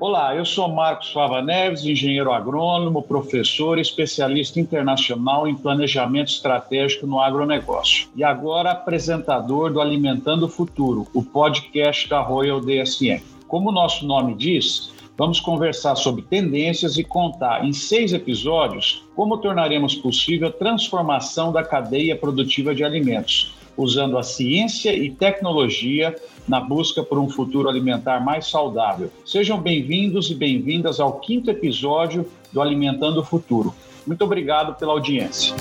Olá, eu sou Marcos Fava Neves, engenheiro agrônomo, professor, especialista internacional em planejamento estratégico no agronegócio. E agora apresentador do Alimentando o Futuro, o podcast da Royal DSM. Como o nosso nome diz, vamos conversar sobre tendências e contar em seis episódios como tornaremos possível a transformação da cadeia produtiva de alimentos, usando a ciência e tecnologia na busca por um futuro alimentar mais saudável. Sejam bem-vindos e bem-vindas ao quinto episódio do Alimentando o Futuro. Muito obrigado pela audiência.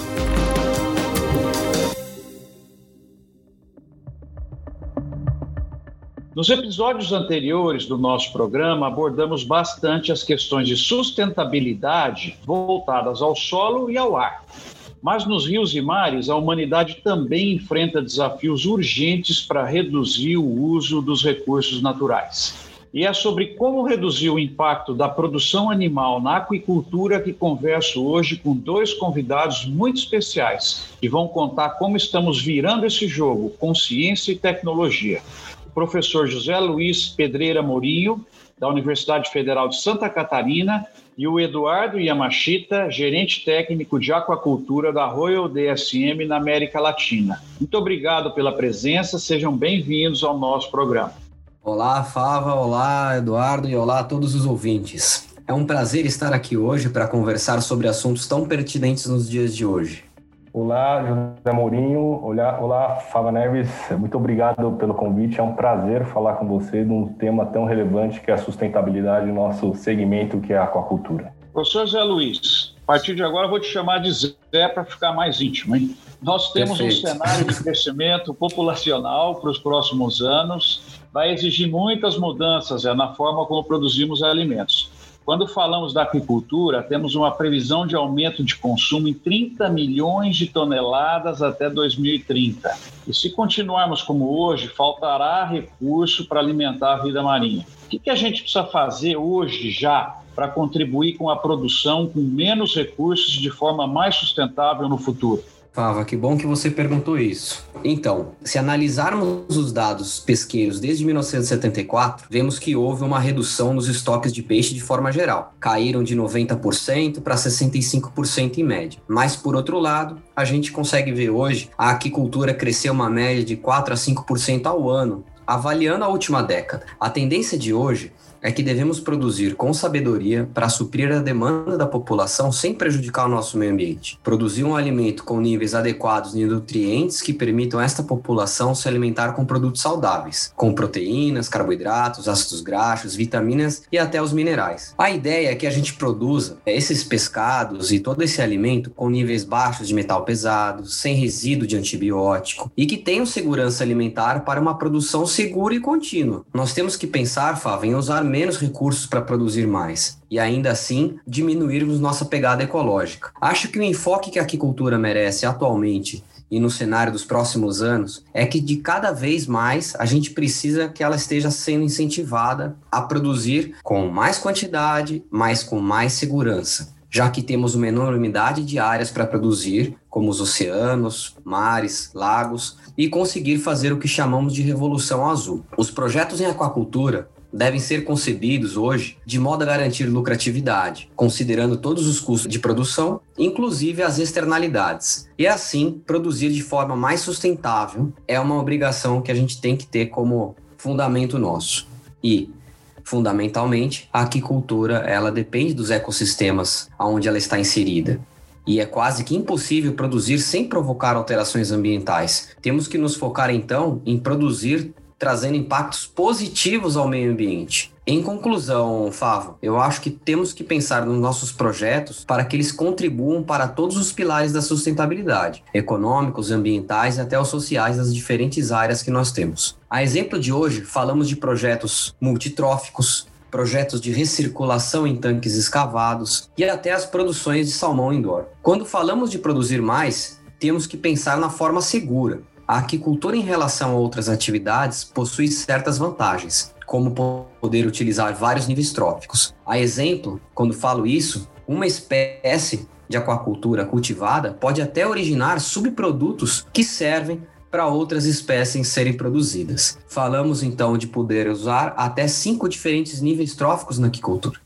Nos episódios anteriores do nosso programa, abordamos bastante as questões de sustentabilidade voltadas ao solo e ao ar. Mas nos rios e mares, a humanidade também enfrenta desafios urgentes para reduzir o uso dos recursos naturais. E é sobre como reduzir o impacto da produção animal na aquicultura que converso hoje com dois convidados muito especiais, que vão contar como estamos virando esse jogo com ciência e tecnologia. O professor José Luiz Pedreira Mourinho, da Universidade Federal de Santa Catarina, e o Eduardo Yamashita, gerente técnico de aquacultura da Royal DSM na América Latina. Muito obrigado pela presença, sejam bem-vindos ao nosso programa. Olá, Fava, olá, Eduardo, e olá a todos os ouvintes. É um prazer estar aqui hoje para conversar sobre assuntos tão pertinentes nos dias de hoje. Olá, José Mourinho. Olá, olá, Fava Neves. Muito obrigado pelo convite. É um prazer falar com você de um tema tão relevante que é a sustentabilidade do nosso segmento, que é a aquacultura. Professor Zé Luiz, a partir de agora eu vou te chamar de Zé para ficar mais íntimo, hein? Nós temos Perfeito. um cenário de crescimento populacional para os próximos anos. Vai exigir muitas mudanças Zé, na forma como produzimos alimentos. Quando falamos da aquicultura, temos uma previsão de aumento de consumo em 30 milhões de toneladas até 2030. E se continuarmos como hoje, faltará recurso para alimentar a vida marinha. O que, que a gente precisa fazer hoje já para contribuir com a produção com menos recursos de forma mais sustentável no futuro? Fava, que bom que você perguntou isso. Então, se analisarmos os dados pesqueiros desde 1974, vemos que houve uma redução nos estoques de peixe de forma geral. Caíram de 90% para 65% em média. Mas, por outro lado, a gente consegue ver hoje a aquicultura crescer uma média de 4 a 5% ao ano, avaliando a última década. A tendência de hoje é que devemos produzir com sabedoria para suprir a demanda da população sem prejudicar o nosso meio ambiente. Produzir um alimento com níveis adequados de nutrientes que permitam esta população se alimentar com produtos saudáveis, com proteínas, carboidratos, ácidos graxos, vitaminas e até os minerais. A ideia é que a gente produza esses pescados e todo esse alimento com níveis baixos de metal pesado, sem resíduo de antibiótico e que tenham segurança alimentar para uma produção segura e contínua. Nós temos que pensar, Fava, em usar menos recursos para produzir mais e ainda assim diminuirmos nossa pegada ecológica. Acho que o enfoque que a aquicultura merece atualmente e no cenário dos próximos anos é que de cada vez mais a gente precisa que ela esteja sendo incentivada a produzir com mais quantidade, mas com mais segurança já que temos uma enormidade de áreas para produzir, como os oceanos, mares, lagos, e conseguir fazer o que chamamos de revolução azul. Os projetos em aquacultura devem ser concebidos hoje de modo a garantir lucratividade, considerando todos os custos de produção, inclusive as externalidades. E assim, produzir de forma mais sustentável é uma obrigação que a gente tem que ter como fundamento nosso. E fundamentalmente, a aquicultura, ela depende dos ecossistemas onde ela está inserida e é quase que impossível produzir sem provocar alterações ambientais. Temos que nos focar então em produzir trazendo impactos positivos ao meio ambiente. Em conclusão, Favo, eu acho que temos que pensar nos nossos projetos para que eles contribuam para todos os pilares da sustentabilidade, econômicos, ambientais e até os sociais das diferentes áreas que nós temos. A exemplo de hoje, falamos de projetos multitróficos, projetos de recirculação em tanques escavados e até as produções de salmão indoor. Quando falamos de produzir mais, temos que pensar na forma segura, a aquicultura em relação a outras atividades possui certas vantagens, como poder utilizar vários níveis tróficos. A exemplo, quando falo isso, uma espécie de aquacultura cultivada pode até originar subprodutos que servem para outras espécies serem produzidas. Falamos então de poder usar até cinco diferentes níveis tróficos na aquicultura.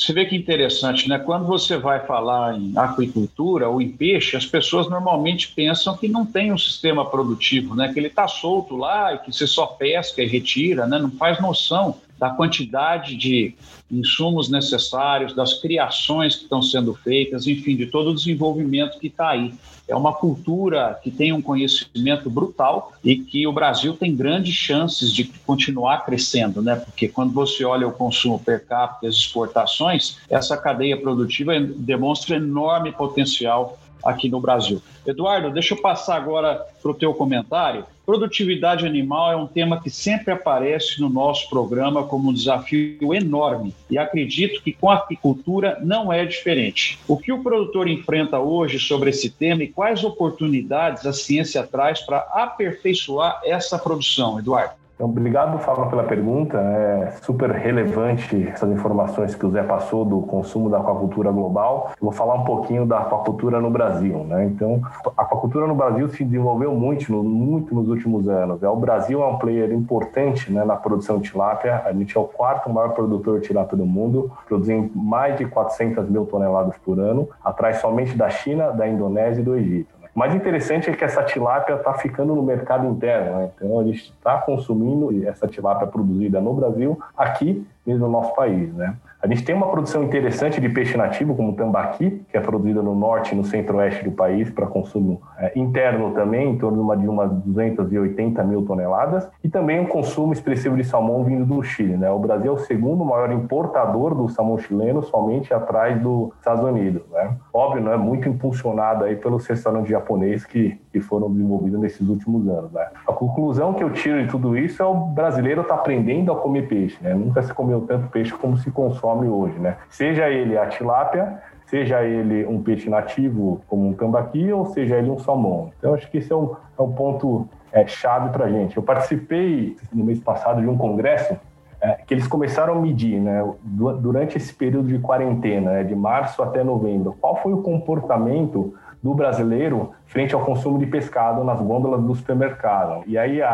Você vê que interessante, né? Quando você vai falar em aquicultura ou em peixe, as pessoas normalmente pensam que não tem um sistema produtivo, né? Que ele está solto lá e que você só pesca e retira, né? Não faz noção da quantidade de insumos necessários, das criações que estão sendo feitas, enfim, de todo o desenvolvimento que está aí. É uma cultura que tem um conhecimento brutal e que o Brasil tem grandes chances de continuar crescendo, né? Porque quando você olha o consumo per capita as exportações, essa cadeia produtiva demonstra enorme potencial aqui no Brasil. Eduardo, deixa eu passar agora para o teu comentário. Produtividade animal é um tema que sempre aparece no nosso programa como um desafio enorme e acredito que com a apicultura não é diferente. O que o produtor enfrenta hoje sobre esse tema e quais oportunidades a ciência traz para aperfeiçoar essa produção, Eduardo? Então, obrigado, Fábio, pela pergunta. É super relevante essas informações que o Zé passou do consumo da aquacultura global. Vou falar um pouquinho da aquacultura no Brasil. Né? Então, a aquacultura no Brasil se desenvolveu muito, muito nos últimos anos. É, o Brasil é um player importante né, na produção de tilápia. A gente é o quarto maior produtor de tilápia do mundo, produzindo mais de 400 mil toneladas por ano, atrás somente da China, da Indonésia e do Egito. O mais interessante é que essa tilápia está ficando no mercado interno, né? então a gente está consumindo essa tilápia produzida no Brasil, aqui mesmo no nosso país. Né? A gente tem uma produção interessante de peixe nativo, como o tambaqui, que é produzida no norte e no centro-oeste do país para consumo é, interno também, em torno de, uma, de umas 280 mil toneladas, e também um consumo expressivo de salmão vindo do Chile. Né? O Brasil é o segundo maior importador do salmão chileno, somente atrás dos Estados Unidos. Né? Óbvio, né? muito impulsionado aí pelos restaurantes japoneses que, que foram desenvolvidos nesses últimos anos. Né? A conclusão que eu tiro de tudo isso é o brasileiro está aprendendo a comer peixe. Né? Nunca se comeu tanto peixe como se consome hoje, né? Seja ele a tilápia, seja ele um peixe nativo como um tambaqui ou seja ele um salmão. Então acho que esse é um, é um ponto é, chave para a gente. Eu participei no mês passado de um congresso é, que eles começaram a medir, né, durante esse período de quarentena, né, de março até novembro, qual foi o comportamento do brasileiro frente ao consumo de pescado nas gôndolas do supermercado. E aí a,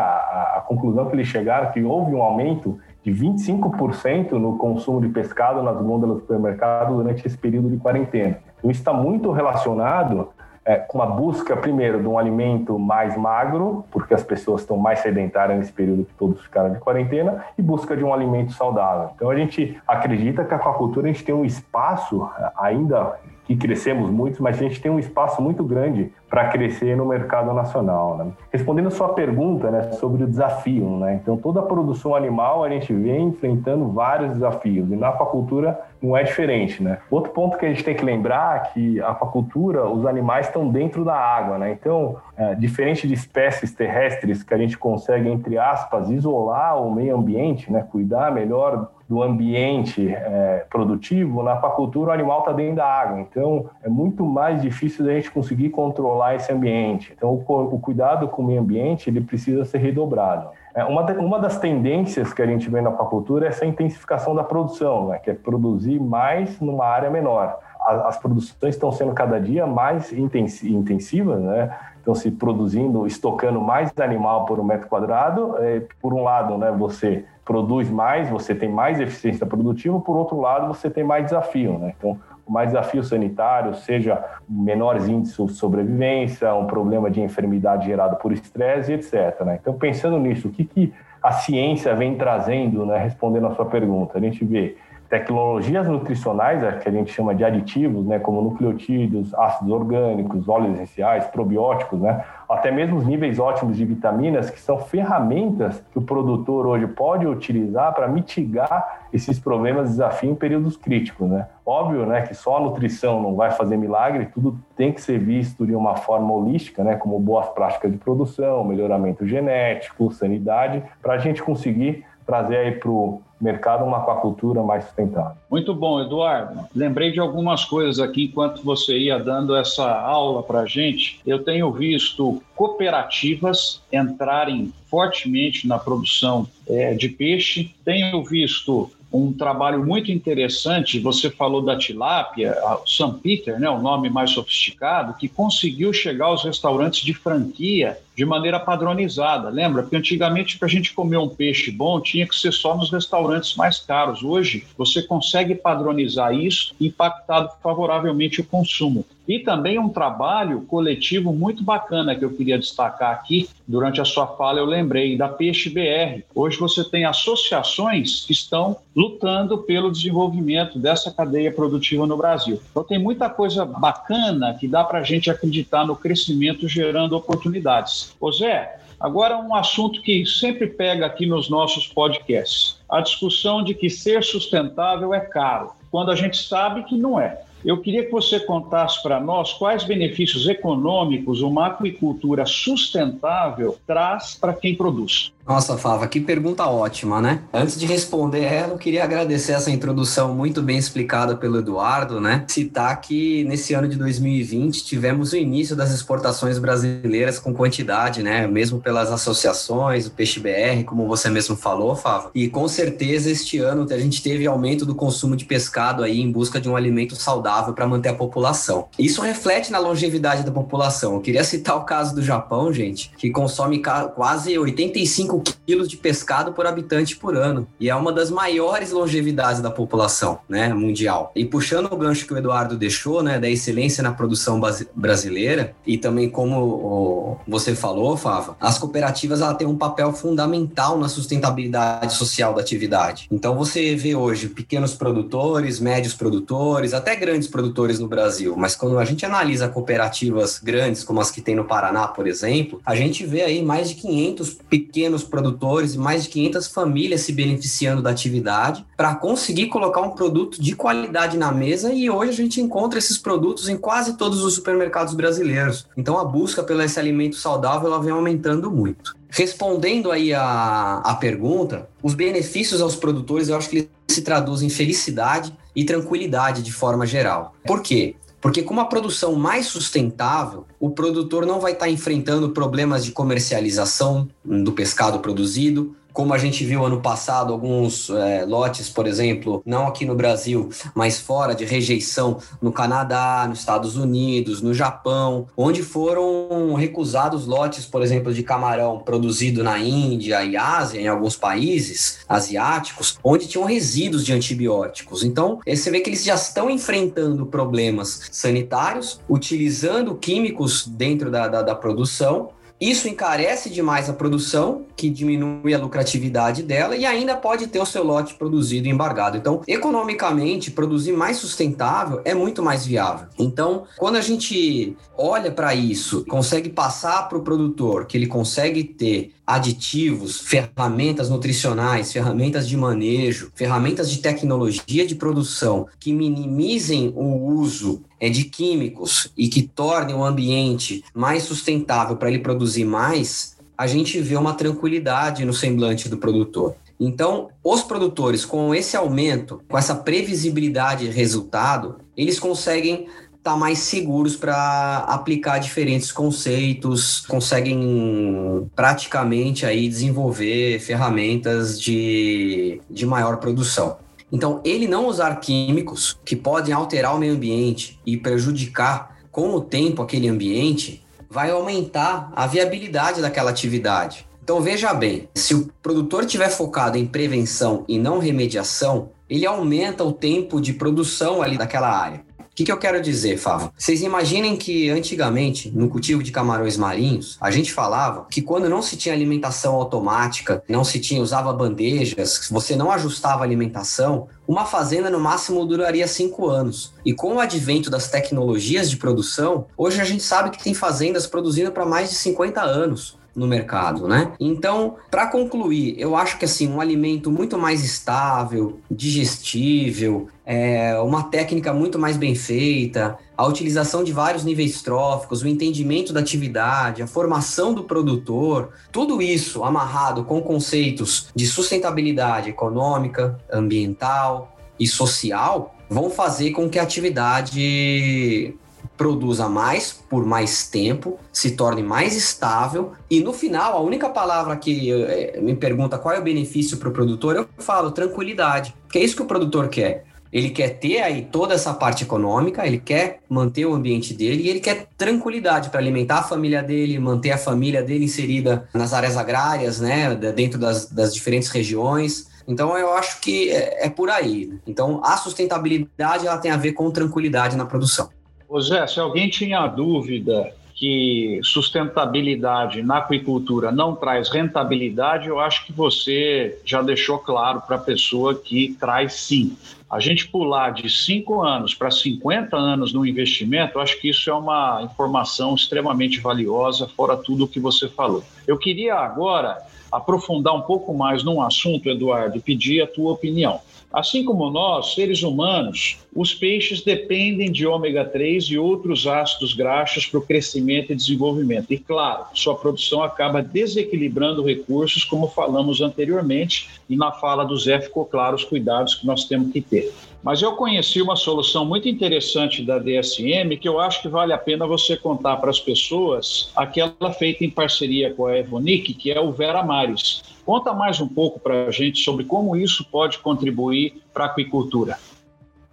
a, conclusão que eles chegaram é que houve um aumento de 25% no consumo de pescado nas gôndolas do supermercado durante esse período de quarentena. Então, isso está muito relacionado é, com a busca, primeiro, de um alimento mais magro, porque as pessoas estão mais sedentárias nesse período que todos ficaram de quarentena, e busca de um alimento saudável. Então, a gente acredita que a aquacultura a gente tem um espaço ainda que crescemos muito, mas a gente tem um espaço muito grande para crescer no mercado nacional. Né? Respondendo a sua pergunta né, sobre o desafio, né? então toda a produção animal a gente vem enfrentando vários desafios e na aquacultura não é diferente. Né? Outro ponto que a gente tem que lembrar é que a aquacultura, os animais estão dentro da água, né? então é, diferente de espécies terrestres que a gente consegue, entre aspas, isolar o meio ambiente, né? cuidar melhor do ambiente é, produtivo, na aquacultura o animal está dentro da água, então é muito mais difícil da gente conseguir controlar esse ambiente. Então o, o cuidado com o meio ambiente ele precisa ser redobrado. É, uma, uma das tendências que a gente vê na aquacultura é essa intensificação da produção, né, que é produzir mais numa área menor. As, as produções estão sendo cada dia mais intensivas, né? Estão se produzindo, estocando mais animal por um metro quadrado. É, por um lado, né, você produz mais, você tem mais eficiência produtiva, por outro lado, você tem mais desafio, né? Então, mais desafio sanitário, seja menores índices de sobrevivência, um problema de enfermidade gerado por estresse, etc. Né? Então, pensando nisso, o que, que a ciência vem trazendo, né, respondendo a sua pergunta? A gente vê tecnologias nutricionais, é, que a gente chama de aditivos, né, como nucleotídeos, ácidos orgânicos, óleos essenciais, probióticos, né, até mesmo os níveis ótimos de vitaminas, que são ferramentas que o produtor hoje pode utilizar para mitigar esses problemas, desafios em períodos críticos. Né. Óbvio né, que só a nutrição não vai fazer milagre, tudo tem que ser visto de uma forma holística, né, como boas práticas de produção, melhoramento genético, sanidade, para a gente conseguir trazer aí para o mercado uma aquacultura mais sustentável. Muito bom, Eduardo. Lembrei de algumas coisas aqui enquanto você ia dando essa aula para a gente. Eu tenho visto cooperativas entrarem fortemente na produção é, de peixe. Tenho visto um trabalho muito interessante. Você falou da tilápia, o St. Peter, né, o nome mais sofisticado, que conseguiu chegar aos restaurantes de franquia de maneira padronizada. Lembra? Porque antigamente, para a gente comer um peixe bom, tinha que ser só nos restaurantes mais caros. Hoje, você consegue padronizar isso, impactado favoravelmente o consumo. E também um trabalho coletivo muito bacana que eu queria destacar aqui. Durante a sua fala, eu lembrei da Peixe BR. Hoje você tem associações que estão lutando pelo desenvolvimento dessa cadeia produtiva no Brasil. Então, tem muita coisa bacana que dá para a gente acreditar no crescimento gerando oportunidades. Ô Zé, Agora, um assunto que sempre pega aqui nos nossos podcasts: a discussão de que ser sustentável é caro, quando a gente sabe que não é. Eu queria que você contasse para nós quais benefícios econômicos uma aquicultura sustentável traz para quem produz. Nossa, Fava, que pergunta ótima, né? Antes de responder ela, eu queria agradecer essa introdução muito bem explicada pelo Eduardo, né? Citar que nesse ano de 2020 tivemos o início das exportações brasileiras com quantidade, né? Mesmo pelas associações, o Peixe BR, como você mesmo falou, Fava. E com certeza este ano a gente teve aumento do consumo de pescado aí em busca de um alimento saudável para manter a população. Isso reflete na longevidade da população. Eu queria citar o caso do Japão, gente, que consome quase 85 5 quilos de pescado por habitante por ano. E é uma das maiores longevidades da população né, mundial. E puxando o gancho que o Eduardo deixou, né, da excelência na produção brasileira, e também como você falou, Fava, as cooperativas ela têm um papel fundamental na sustentabilidade social da atividade. Então você vê hoje pequenos produtores, médios produtores, até grandes produtores no Brasil, mas quando a gente analisa cooperativas grandes, como as que tem no Paraná, por exemplo, a gente vê aí mais de 500 pequenos produtores e mais de 500 famílias se beneficiando da atividade para conseguir colocar um produto de qualidade na mesa e hoje a gente encontra esses produtos em quase todos os supermercados brasileiros. Então a busca pelo esse alimento saudável ela vem aumentando muito. Respondendo aí a, a pergunta, os benefícios aos produtores eu acho que eles se traduzem em felicidade e tranquilidade de forma geral. Por quê? Porque com uma produção mais sustentável, o produtor não vai estar enfrentando problemas de comercialização do pescado produzido, como a gente viu ano passado, alguns é, lotes, por exemplo, não aqui no Brasil, mas fora de rejeição no Canadá, nos Estados Unidos, no Japão, onde foram recusados lotes, por exemplo, de camarão produzido na Índia e Ásia, em alguns países asiáticos, onde tinham resíduos de antibióticos. Então, você vê que eles já estão enfrentando problemas sanitários, utilizando químicos dentro da, da, da produção isso encarece demais a produção, que diminui a lucratividade dela e ainda pode ter o seu lote produzido embargado. Então, economicamente, produzir mais sustentável é muito mais viável. Então, quando a gente olha para isso, consegue passar para o produtor que ele consegue ter aditivos, ferramentas nutricionais, ferramentas de manejo, ferramentas de tecnologia de produção que minimizem o uso de químicos e que tornem o ambiente mais sustentável para ele produzir mais, a gente vê uma tranquilidade no semblante do produtor. Então, os produtores, com esse aumento, com essa previsibilidade de resultado, eles conseguem estar tá mais seguros para aplicar diferentes conceitos, conseguem praticamente aí desenvolver ferramentas de, de maior produção. Então, ele não usar químicos que podem alterar o meio ambiente e prejudicar com o tempo aquele ambiente, vai aumentar a viabilidade daquela atividade. Então veja bem, se o produtor estiver focado em prevenção e não remediação, ele aumenta o tempo de produção ali daquela área que, que eu quero dizer, Favo? Vocês imaginem que antigamente, no cultivo de camarões marinhos, a gente falava que quando não se tinha alimentação automática, não se tinha, usava bandejas, você não ajustava a alimentação, uma fazenda no máximo duraria cinco anos. E com o advento das tecnologias de produção, hoje a gente sabe que tem fazendas produzindo para mais de 50 anos no mercado, né? Então, para concluir, eu acho que assim um alimento muito mais estável, digestível, é, uma técnica muito mais bem feita, a utilização de vários níveis tróficos, o entendimento da atividade, a formação do produtor, tudo isso amarrado com conceitos de sustentabilidade econômica, ambiental e social, vão fazer com que a atividade produza mais por mais tempo, se torne mais estável e no final a única palavra que é, me pergunta qual é o benefício para o produtor eu falo tranquilidade, que é isso que o produtor quer. Ele quer ter aí toda essa parte econômica, ele quer manter o ambiente dele e ele quer tranquilidade para alimentar a família dele, manter a família dele inserida nas áreas agrárias, né, dentro das, das diferentes regiões. Então eu acho que é, é por aí. Então a sustentabilidade ela tem a ver com tranquilidade na produção. Ô Zé, se alguém tinha dúvida que sustentabilidade na aquicultura não traz rentabilidade, eu acho que você já deixou claro para a pessoa que traz sim. A gente pular de 5 anos para 50 anos no investimento, eu acho que isso é uma informação extremamente valiosa, fora tudo o que você falou. Eu queria agora aprofundar um pouco mais num assunto, Eduardo, e pedir a tua opinião. Assim como nós, seres humanos, os peixes dependem de ômega 3 e outros ácidos graxos para o crescimento e desenvolvimento. E, claro, sua produção acaba desequilibrando recursos, como falamos anteriormente, e na fala do Zé ficou claro os cuidados que nós temos que ter. Mas eu conheci uma solução muito interessante da DSM que eu acho que vale a pena você contar para as pessoas, aquela feita em parceria com a Evonic, que é o Vera Mares. Conta mais um pouco para a gente sobre como isso pode contribuir para a aquicultura.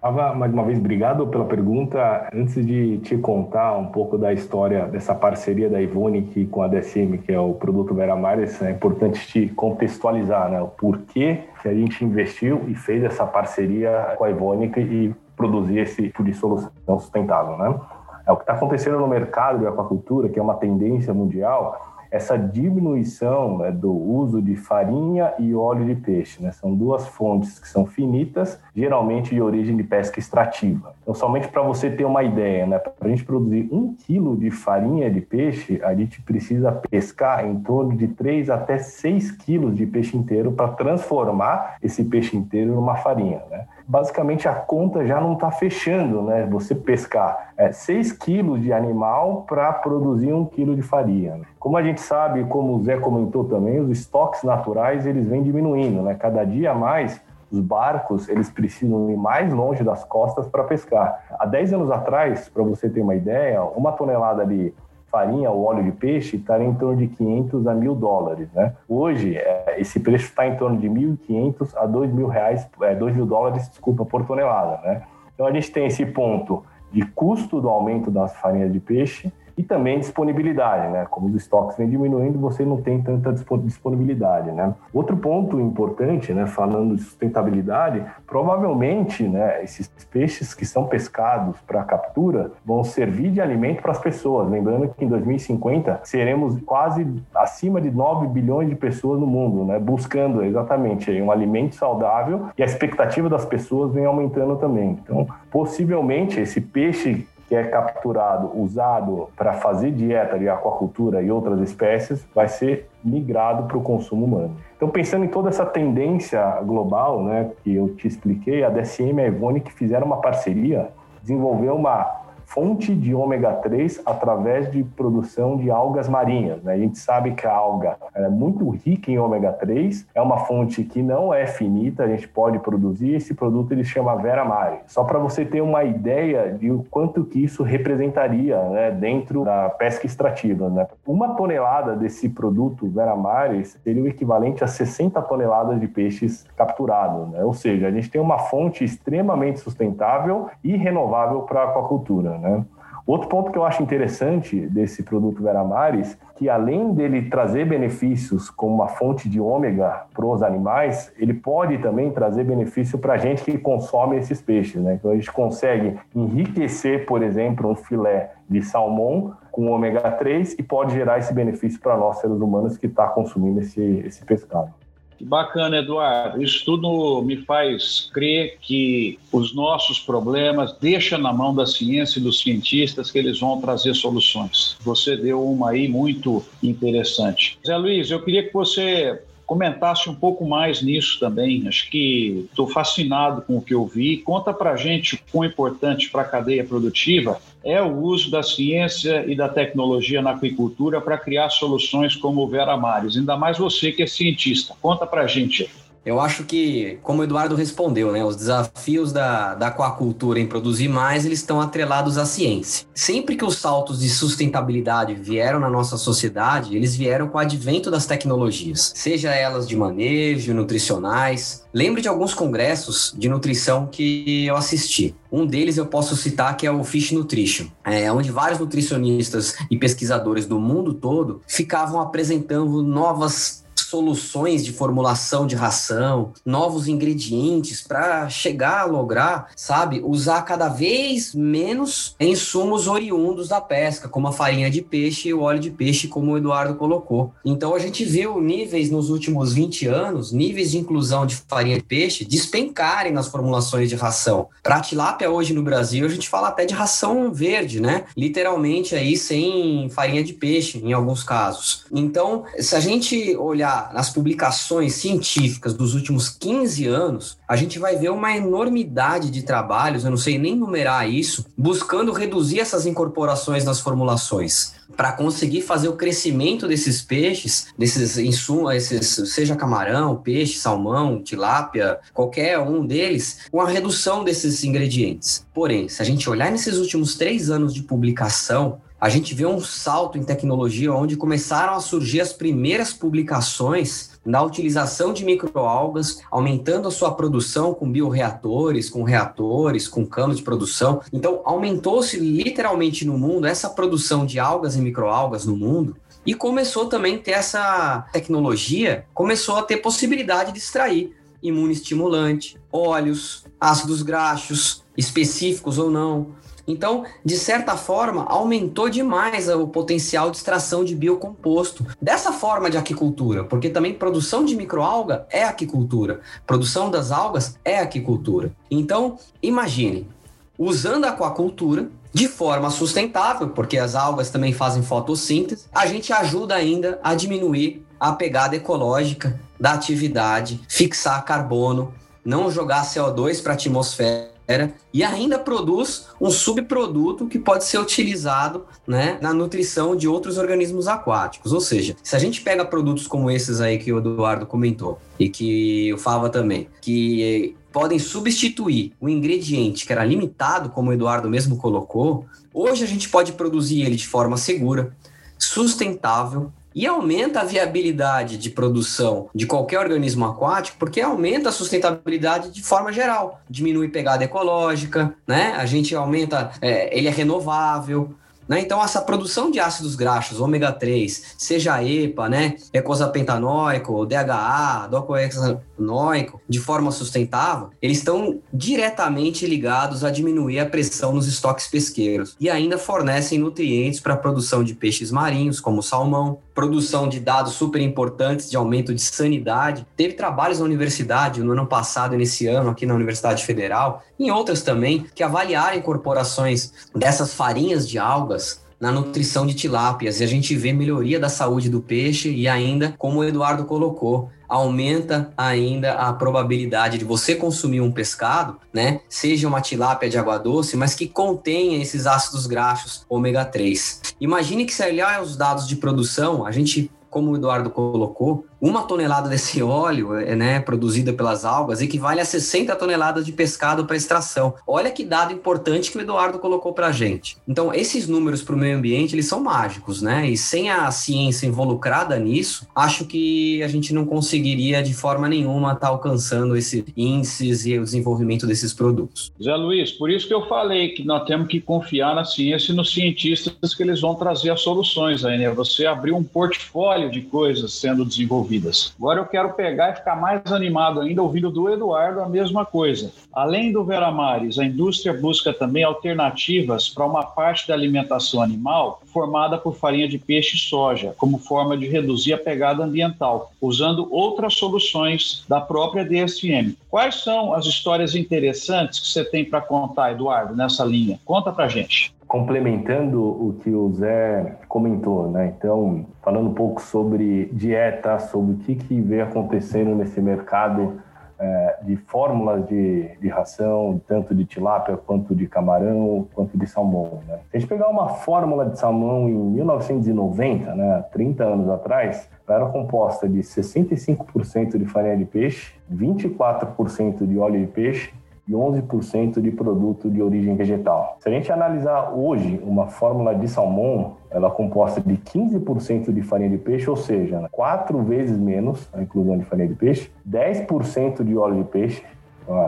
Ava, mais uma vez, obrigado pela pergunta. Antes de te contar um pouco da história dessa parceria da Ivonic com a DSM, que é o produto Vera Mares, é importante te contextualizar né, o porquê que a gente investiu e fez essa parceria com a Ivonic e produzir esse tipo de solução sustentável. Né? É o que está acontecendo no mercado de aquacultura, que é uma tendência mundial, essa diminuição né, do uso de farinha e óleo de peixe. Né? São duas fontes que são finitas, geralmente de origem de pesca extrativa. Então, somente para você ter uma ideia, né, para a gente produzir um quilo de farinha de peixe, a gente precisa pescar em torno de 3 até 6 quilos de peixe inteiro para transformar esse peixe inteiro numa farinha. Né? basicamente a conta já não está fechando, né? Você pescar é, 6 quilos de animal para produzir um quilo de farinha. Como a gente sabe, como o Zé comentou também, os estoques naturais eles vêm diminuindo, né? Cada dia mais os barcos eles precisam ir mais longe das costas para pescar. Há 10 anos atrás, para você ter uma ideia, uma tonelada de farinha ou óleo de peixe estaria em torno de 500 a mil dólares, né? Hoje, é, esse preço está em torno de 1.500 a 2 mil reais, é, 2 mil dólares, desculpa, por tonelada, né? Então a gente tem esse ponto de custo do aumento das farinhas de peixe e também disponibilidade, né? Como os estoques vêm diminuindo, você não tem tanta disponibilidade, né? Outro ponto importante, né, falando de sustentabilidade, provavelmente, né, esses peixes que são pescados para captura vão servir de alimento para as pessoas. Lembrando que em 2050 seremos quase acima de 9 bilhões de pessoas no mundo, né, buscando exatamente um alimento saudável e a expectativa das pessoas vem aumentando também. Então, possivelmente esse peixe que é capturado, usado para fazer dieta de aquacultura e outras espécies, vai ser migrado para o consumo humano. Então, pensando em toda essa tendência global, né, que eu te expliquei, a DSM e a Evonik fizeram uma parceria, desenvolveu uma fonte de ômega 3 através de produção de algas marinhas. Né? A gente sabe que a alga é muito rica em ômega 3, é uma fonte que não é finita, a gente pode produzir. Esse produto ele chama Vera Mare. Só para você ter uma ideia de o quanto que isso representaria né, dentro da pesca extrativa. Né? Uma tonelada desse produto Vera Mare seria o equivalente a 60 toneladas de peixes capturados. Né? Ou seja, a gente tem uma fonte extremamente sustentável e renovável para a aquacultura. Né? Outro ponto que eu acho interessante desse produto Veramares, que além dele trazer benefícios como uma fonte de ômega para os animais, ele pode também trazer benefício para a gente que consome esses peixes. Né? Então a gente consegue enriquecer, por exemplo, um filé de salmão com ômega 3 e pode gerar esse benefício para nós seres humanos que está consumindo esse, esse pescado. Que bacana, Eduardo. Isso tudo me faz crer que os nossos problemas deixam na mão da ciência e dos cientistas que eles vão trazer soluções. Você deu uma aí muito interessante. Zé Luiz, eu queria que você comentasse um pouco mais nisso também. Acho que estou fascinado com o que eu vi. Conta para gente o quão importante para a cadeia produtiva é o uso da ciência e da tecnologia na aquicultura para criar soluções como o Vera Mares. Ainda mais você que é cientista. Conta para gente. Eu acho que, como o Eduardo respondeu, né, os desafios da, da aquacultura em produzir mais, eles estão atrelados à ciência. Sempre que os saltos de sustentabilidade vieram na nossa sociedade, eles vieram com o advento das tecnologias, seja elas de manejo, nutricionais. Lembre de alguns congressos de nutrição que eu assisti. Um deles eu posso citar que é o Fish Nutrition, é, onde vários nutricionistas e pesquisadores do mundo todo ficavam apresentando novas soluções de formulação de ração, novos ingredientes para chegar a lograr, sabe, usar cada vez menos insumos oriundos da pesca, como a farinha de peixe e o óleo de peixe, como o Eduardo colocou. Então a gente viu níveis nos últimos 20 anos, níveis de inclusão de farinha de peixe despencarem nas formulações de ração. Para tilápia hoje no Brasil, a gente fala até de ração verde, né? Literalmente aí sem farinha de peixe em alguns casos. Então, se a gente olhar nas publicações científicas dos últimos 15 anos, a gente vai ver uma enormidade de trabalhos, eu não sei nem numerar isso, buscando reduzir essas incorporações nas formulações para conseguir fazer o crescimento desses peixes, desses insumos, esses, seja camarão, peixe, salmão, tilápia, qualquer um deles, com a redução desses ingredientes. Porém, se a gente olhar nesses últimos três anos de publicação, a gente vê um salto em tecnologia onde começaram a surgir as primeiras publicações na utilização de microalgas, aumentando a sua produção com bioreatores, com reatores, com canos de produção. Então, aumentou-se literalmente no mundo essa produção de algas e microalgas no mundo. E começou também a ter essa tecnologia, começou a ter possibilidade de extrair imunoestimulante, óleos, ácidos graxos, específicos ou não, então, de certa forma, aumentou demais o potencial de extração de biocomposto. Dessa forma de aquicultura, porque também produção de microalga é aquicultura, produção das algas é aquicultura. Então, imagine, usando a aquacultura de forma sustentável, porque as algas também fazem fotossíntese, a gente ajuda ainda a diminuir a pegada ecológica da atividade, fixar carbono, não jogar CO2 para a atmosfera e ainda produz um subproduto que pode ser utilizado né, na nutrição de outros organismos aquáticos. Ou seja, se a gente pega produtos como esses aí que o Eduardo comentou e que o Fava também, que podem substituir o ingrediente que era limitado, como o Eduardo mesmo colocou, hoje a gente pode produzir ele de forma segura, sustentável e aumenta a viabilidade de produção de qualquer organismo aquático, porque aumenta a sustentabilidade de forma geral. Diminui pegada ecológica, né? A gente aumenta, é, ele é renovável, né? Então, essa produção de ácidos graxos, ômega 3, seja EPA, né, eicosapentanoico, DHA, docohexanoico, de forma sustentável, eles estão diretamente ligados a diminuir a pressão nos estoques pesqueiros e ainda fornecem nutrientes para a produção de peixes marinhos, como salmão, produção de dados super importantes de aumento de sanidade. Teve trabalhos na universidade no ano passado e nesse ano aqui na Universidade Federal, em outras também, que avaliaram incorporações dessas farinhas de na nutrição de tilápias e a gente vê melhoria da saúde do peixe e ainda, como o Eduardo colocou, aumenta ainda a probabilidade de você consumir um pescado, né? Seja uma tilápia de água doce, mas que contenha esses ácidos graxos ômega 3. Imagine que se olhar os dados de produção, a gente como o Eduardo colocou, uma tonelada desse óleo, é, né, produzida pelas algas, equivale a 60 toneladas de pescado para extração. Olha que dado importante que o Eduardo colocou para a gente. Então, esses números para o meio ambiente, eles são mágicos, né? E sem a ciência involucrada nisso, acho que a gente não conseguiria de forma nenhuma estar tá alcançando esses índices e o desenvolvimento desses produtos. Zé Luiz, por isso que eu falei que nós temos que confiar na ciência e nos cientistas que eles vão trazer as soluções aí, né? Você abriu um portfólio de coisas sendo desenvolvidas Agora eu quero pegar e ficar mais animado ainda ouvindo do Eduardo a mesma coisa. Além do Veramares, a indústria busca também alternativas para uma parte da alimentação animal formada por farinha de peixe e soja, como forma de reduzir a pegada ambiental, usando outras soluções da própria DSM. Quais são as histórias interessantes que você tem para contar, Eduardo, nessa linha? Conta para gente complementando o que o Zé comentou, né? Então, falando um pouco sobre dieta, sobre o que, que vem acontecendo nesse mercado é, de fórmulas de, de ração, tanto de tilápia quanto de camarão, quanto de salmão. Né? Se a gente pegar uma fórmula de salmão em 1990, né, 30 anos atrás, ela era composta de 65% de farinha de peixe, 24% de óleo de peixe e 11% de produto de origem vegetal. Se a gente analisar hoje uma fórmula de salmão, ela é composta de 15% de farinha de peixe, ou seja, quatro vezes menos a inclusão de farinha de peixe, 10% de óleo de peixe,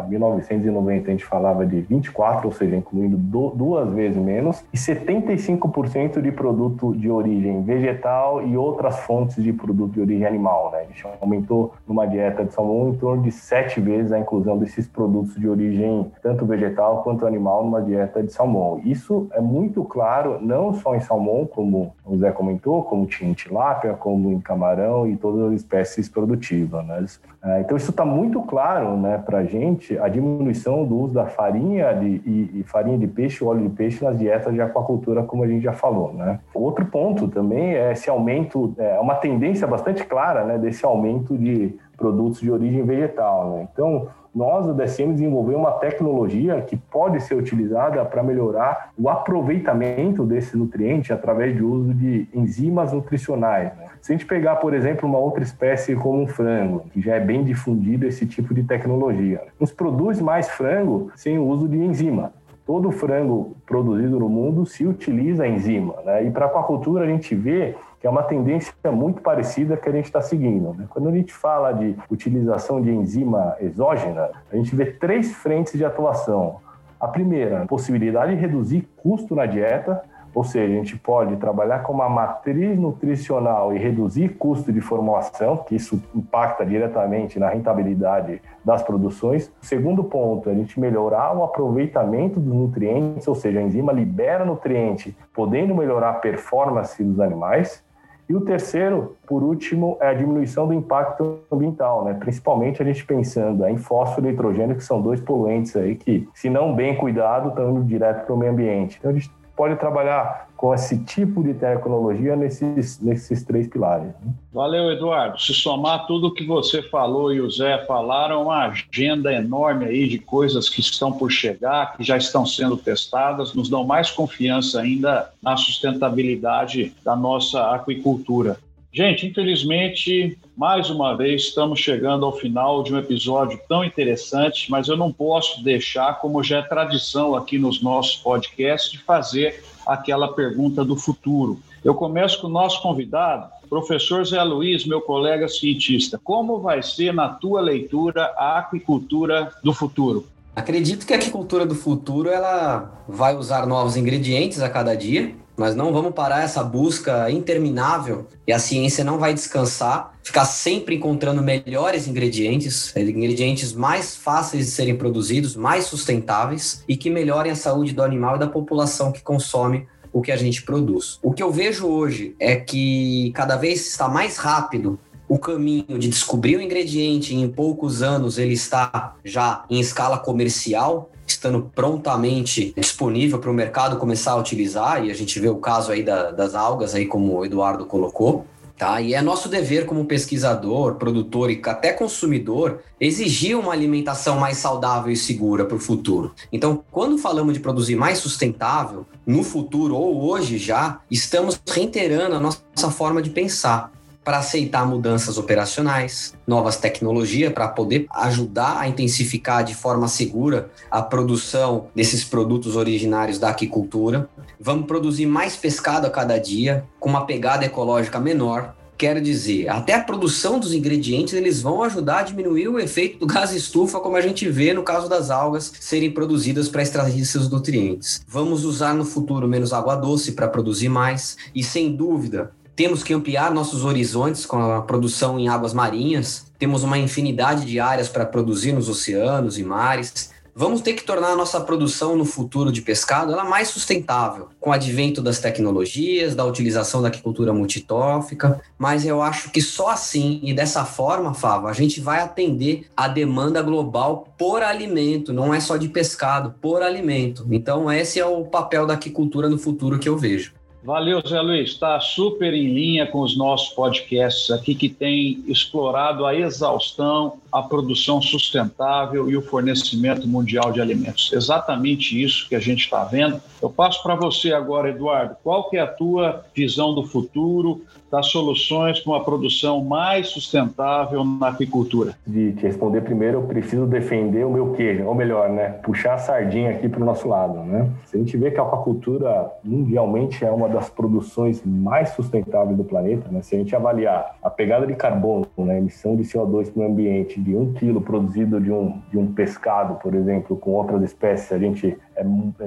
em 1990 a gente falava de 24, ou seja, incluindo duas vezes menos, e 75% de produto de origem vegetal e outras fontes de produto de origem animal. Né? A gente aumentou numa dieta de salmão em torno de sete vezes a inclusão desses produtos de origem tanto vegetal quanto animal numa dieta de salmão. Isso é muito claro, não só em salmão, como o Zé comentou, como em tilápia, como em camarão e todas as espécies produtivas. Né? É, então, isso está muito claro né, para a gente, a diminuição do uso da farinha de, e, e, farinha de peixe, óleo de peixe nas dietas de aquacultura, como a gente já falou. Né? Outro ponto também é esse aumento, é uma tendência bastante clara né, desse aumento de produtos de origem vegetal. Né? Então, nós, o DSM, desenvolveu uma tecnologia que pode ser utilizada para melhorar o aproveitamento desse nutriente através do uso de enzimas nutricionais. Né? Se a gente pegar, por exemplo, uma outra espécie como um frango, que já é bem difundido esse tipo de tecnologia, não se produz mais frango sem o uso de enzima todo frango produzido no mundo se utiliza enzima. Né? E para a aquacultura a gente vê que é uma tendência muito parecida que a gente está seguindo. Né? Quando a gente fala de utilização de enzima exógena, a gente vê três frentes de atuação. A primeira, possibilidade de reduzir custo na dieta, ou seja, a gente pode trabalhar com uma matriz nutricional e reduzir custo de formulação, que isso impacta diretamente na rentabilidade das produções. O segundo ponto, a gente melhorar o aproveitamento dos nutrientes, ou seja, a enzima libera nutriente, podendo melhorar a performance dos animais. E o terceiro, por último, é a diminuição do impacto ambiental, né? principalmente a gente pensando em fósforo e nitrogênio, que são dois poluentes aí que, se não bem cuidado, estão indo direto para o meio ambiente. Então a gente pode trabalhar com esse tipo de tecnologia nesses, nesses três pilares. Né? Valeu, Eduardo. Se somar tudo o que você falou e o Zé falaram, uma agenda enorme aí de coisas que estão por chegar, que já estão sendo testadas, nos dão mais confiança ainda na sustentabilidade da nossa aquicultura. Gente, infelizmente, mais uma vez estamos chegando ao final de um episódio tão interessante, mas eu não posso deixar, como já é tradição aqui nos nossos podcasts, de fazer aquela pergunta do futuro. Eu começo com o nosso convidado, professor Zé Luiz, meu colega cientista. Como vai ser, na tua leitura, a aquicultura do futuro? Acredito que a aquicultura do futuro ela vai usar novos ingredientes a cada dia, nós não vamos parar essa busca interminável e a ciência não vai descansar, ficar sempre encontrando melhores ingredientes, ingredientes mais fáceis de serem produzidos, mais sustentáveis e que melhorem a saúde do animal e da população que consome o que a gente produz. O que eu vejo hoje é que cada vez está mais rápido o caminho de descobrir o ingrediente e em poucos anos ele está já em escala comercial estando prontamente disponível para o mercado começar a utilizar, e a gente vê o caso aí da, das algas, aí como o Eduardo colocou. Tá? E é nosso dever como pesquisador, produtor e até consumidor exigir uma alimentação mais saudável e segura para o futuro. Então, quando falamos de produzir mais sustentável, no futuro ou hoje já, estamos reiterando a nossa forma de pensar para aceitar mudanças operacionais, novas tecnologias para poder ajudar a intensificar de forma segura a produção desses produtos originários da aquicultura. Vamos produzir mais pescado a cada dia, com uma pegada ecológica menor, Quero dizer, até a produção dos ingredientes eles vão ajudar a diminuir o efeito do gás estufa, como a gente vê no caso das algas serem produzidas para extrair seus nutrientes. Vamos usar no futuro menos água doce para produzir mais e sem dúvida temos que ampliar nossos horizontes com a produção em águas marinhas. Temos uma infinidade de áreas para produzir nos oceanos e mares. Vamos ter que tornar a nossa produção no futuro de pescado ela mais sustentável, com o advento das tecnologias, da utilização da agricultura multitófica, mas eu acho que só assim e dessa forma, Fava, a gente vai atender a demanda global por alimento, não é só de pescado, por alimento. Então esse é o papel da aquicultura no futuro que eu vejo. Valeu, Zé Luiz. Está super em linha com os nossos podcasts aqui, que tem explorado a exaustão a produção sustentável e o fornecimento mundial de alimentos. Exatamente isso que a gente está vendo. Eu passo para você agora, Eduardo. Qual que é a tua visão do futuro, das soluções para uma produção mais sustentável na aquicultura? De te responder primeiro, eu preciso defender o meu queijo, ou melhor, né, puxar a sardinha aqui para o nosso lado, né? Se a gente vê que a aquacultura mundialmente é uma das produções mais sustentáveis do planeta, né? Se a gente avaliar a pegada de carbono, né, emissão de CO2 para o ambiente de um quilo produzido de um, de um pescado, por exemplo, com outras espécies, a gente é,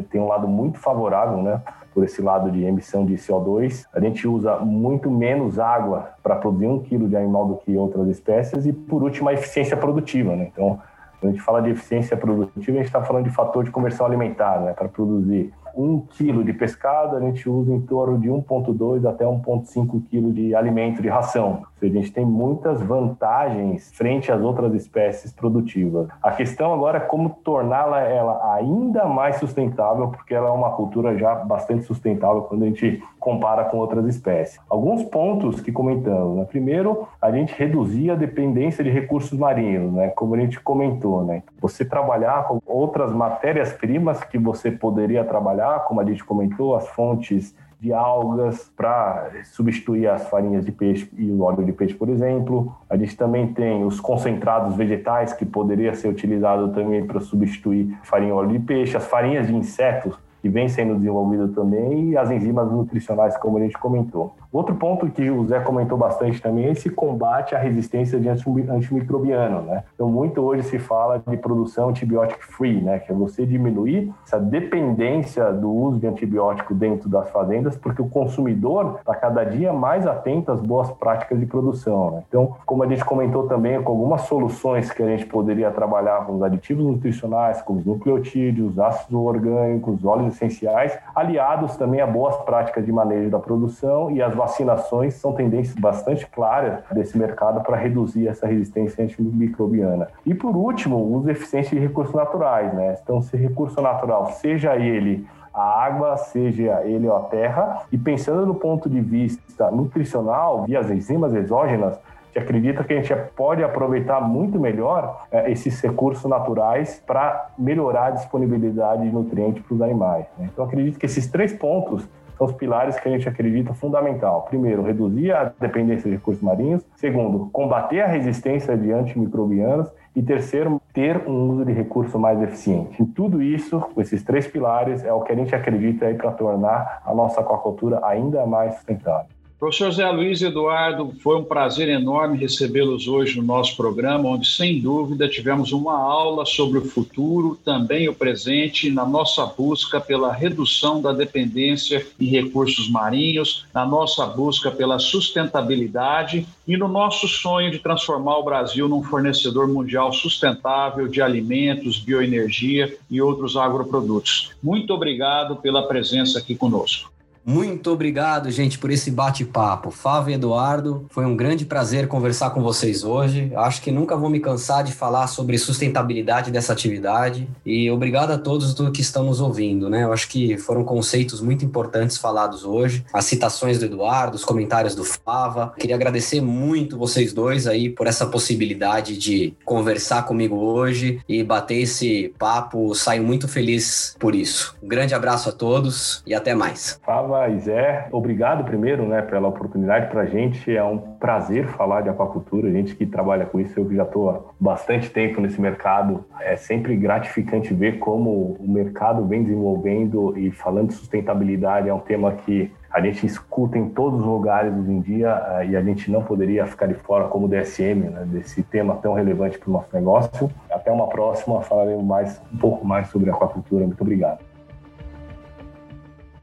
tem um lado muito favorável, né? por esse lado de emissão de CO2. A gente usa muito menos água para produzir um quilo de animal do que outras espécies e, por último, a eficiência produtiva. Né? Então, quando a gente fala de eficiência produtiva, a gente está falando de fator de conversão alimentar, né? para produzir um quilo de pescado, a gente usa em torno de 1,2 até 1,5 quilo de alimento, de ração. Ou seja, a gente tem muitas vantagens frente às outras espécies produtivas. A questão agora é como torná-la ela ainda mais sustentável, porque ela é uma cultura já bastante sustentável quando a gente compara com outras espécies. Alguns pontos que comentamos. Né? Primeiro, a gente reduzir a dependência de recursos marinhos, né? como a gente comentou. Né? Você trabalhar com outras matérias-primas que você poderia trabalhar, como a gente comentou, as fontes de algas para substituir as farinhas de peixe e o óleo de peixe, por exemplo. A gente também tem os concentrados vegetais que poderia ser utilizado também para substituir farinha e óleo de peixe, as farinhas de insetos que vem sendo desenvolvido também, e as enzimas nutricionais, como a gente comentou. Outro ponto que o Zé comentou bastante também é esse combate à resistência de antimicrobiano, né? Então, muito hoje se fala de produção antibiótico free, né? Que é você diminuir essa dependência do uso de antibiótico dentro das fazendas, porque o consumidor está cada dia mais atento às boas práticas de produção, né? Então, como a gente comentou também, com algumas soluções que a gente poderia trabalhar com os aditivos nutricionais, como os nucleotídeos, ácidos orgânicos, óleos essenciais, aliados também a boas práticas de manejo da produção e as vacinações são tendências bastante claras desse mercado para reduzir essa resistência antimicrobiana. E por último, o uso eficiente de recursos naturais, né? Então, se recurso natural, seja ele a água, seja ele a terra, e pensando no ponto de vista nutricional, via as enzimas exógenas, gente acredita que a gente pode aproveitar muito melhor é, esses recursos naturais para melhorar a disponibilidade de nutrientes para os animais. Né? Então, acredito que esses três pontos são os pilares que a gente acredita fundamental. Primeiro, reduzir a dependência de recursos marinhos. Segundo, combater a resistência de antimicrobianos. E terceiro, ter um uso de recurso mais eficiente. E tudo isso, esses três pilares, é o que a gente acredita para tornar a nossa aquacultura ainda mais sustentável. Professor Zé Luiz Eduardo, foi um prazer enorme recebê-los hoje no nosso programa, onde, sem dúvida, tivemos uma aula sobre o futuro, também o presente, na nossa busca pela redução da dependência em recursos marinhos, na nossa busca pela sustentabilidade e no nosso sonho de transformar o Brasil num fornecedor mundial sustentável de alimentos, bioenergia e outros agroprodutos. Muito obrigado pela presença aqui conosco. Muito obrigado, gente, por esse bate-papo. Fábio e Eduardo, foi um grande prazer conversar com vocês hoje. Acho que nunca vou me cansar de falar sobre sustentabilidade dessa atividade. E obrigado a todos do que estão nos ouvindo, né? Eu acho que foram conceitos muito importantes falados hoje. As citações do Eduardo, os comentários do Fava. Queria agradecer muito vocês dois aí por essa possibilidade de conversar comigo hoje e bater esse papo. Saio muito feliz por isso. Um grande abraço a todos e até mais. Fava Fala, Zé, obrigado primeiro né, pela oportunidade para a gente. É um prazer falar de aquacultura. A gente que trabalha com isso, eu que já estou há bastante tempo nesse mercado. É sempre gratificante ver como o mercado vem desenvolvendo e falando de sustentabilidade. É um tema que a gente escuta em todos os lugares hoje em dia eh, e a gente não poderia ficar de fora como DSM, né, desse tema tão relevante para o nosso negócio. Até uma próxima, falaremos mais, um pouco mais sobre aquacultura. Muito obrigado.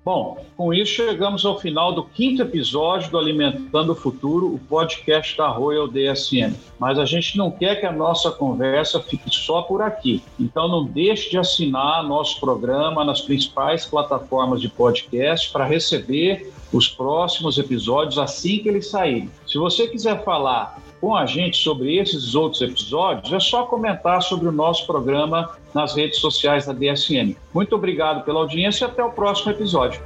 Bom, com isso chegamos ao final do quinto episódio do Alimentando o Futuro, o podcast da Royal DSM. Mas a gente não quer que a nossa conversa fique só por aqui. Então não deixe de assinar nosso programa nas principais plataformas de podcast para receber os próximos episódios assim que eles saírem. Se você quiser falar com a gente sobre esses outros episódios, é só comentar sobre o nosso programa nas redes sociais da DSN. Muito obrigado pela audiência e até o próximo episódio.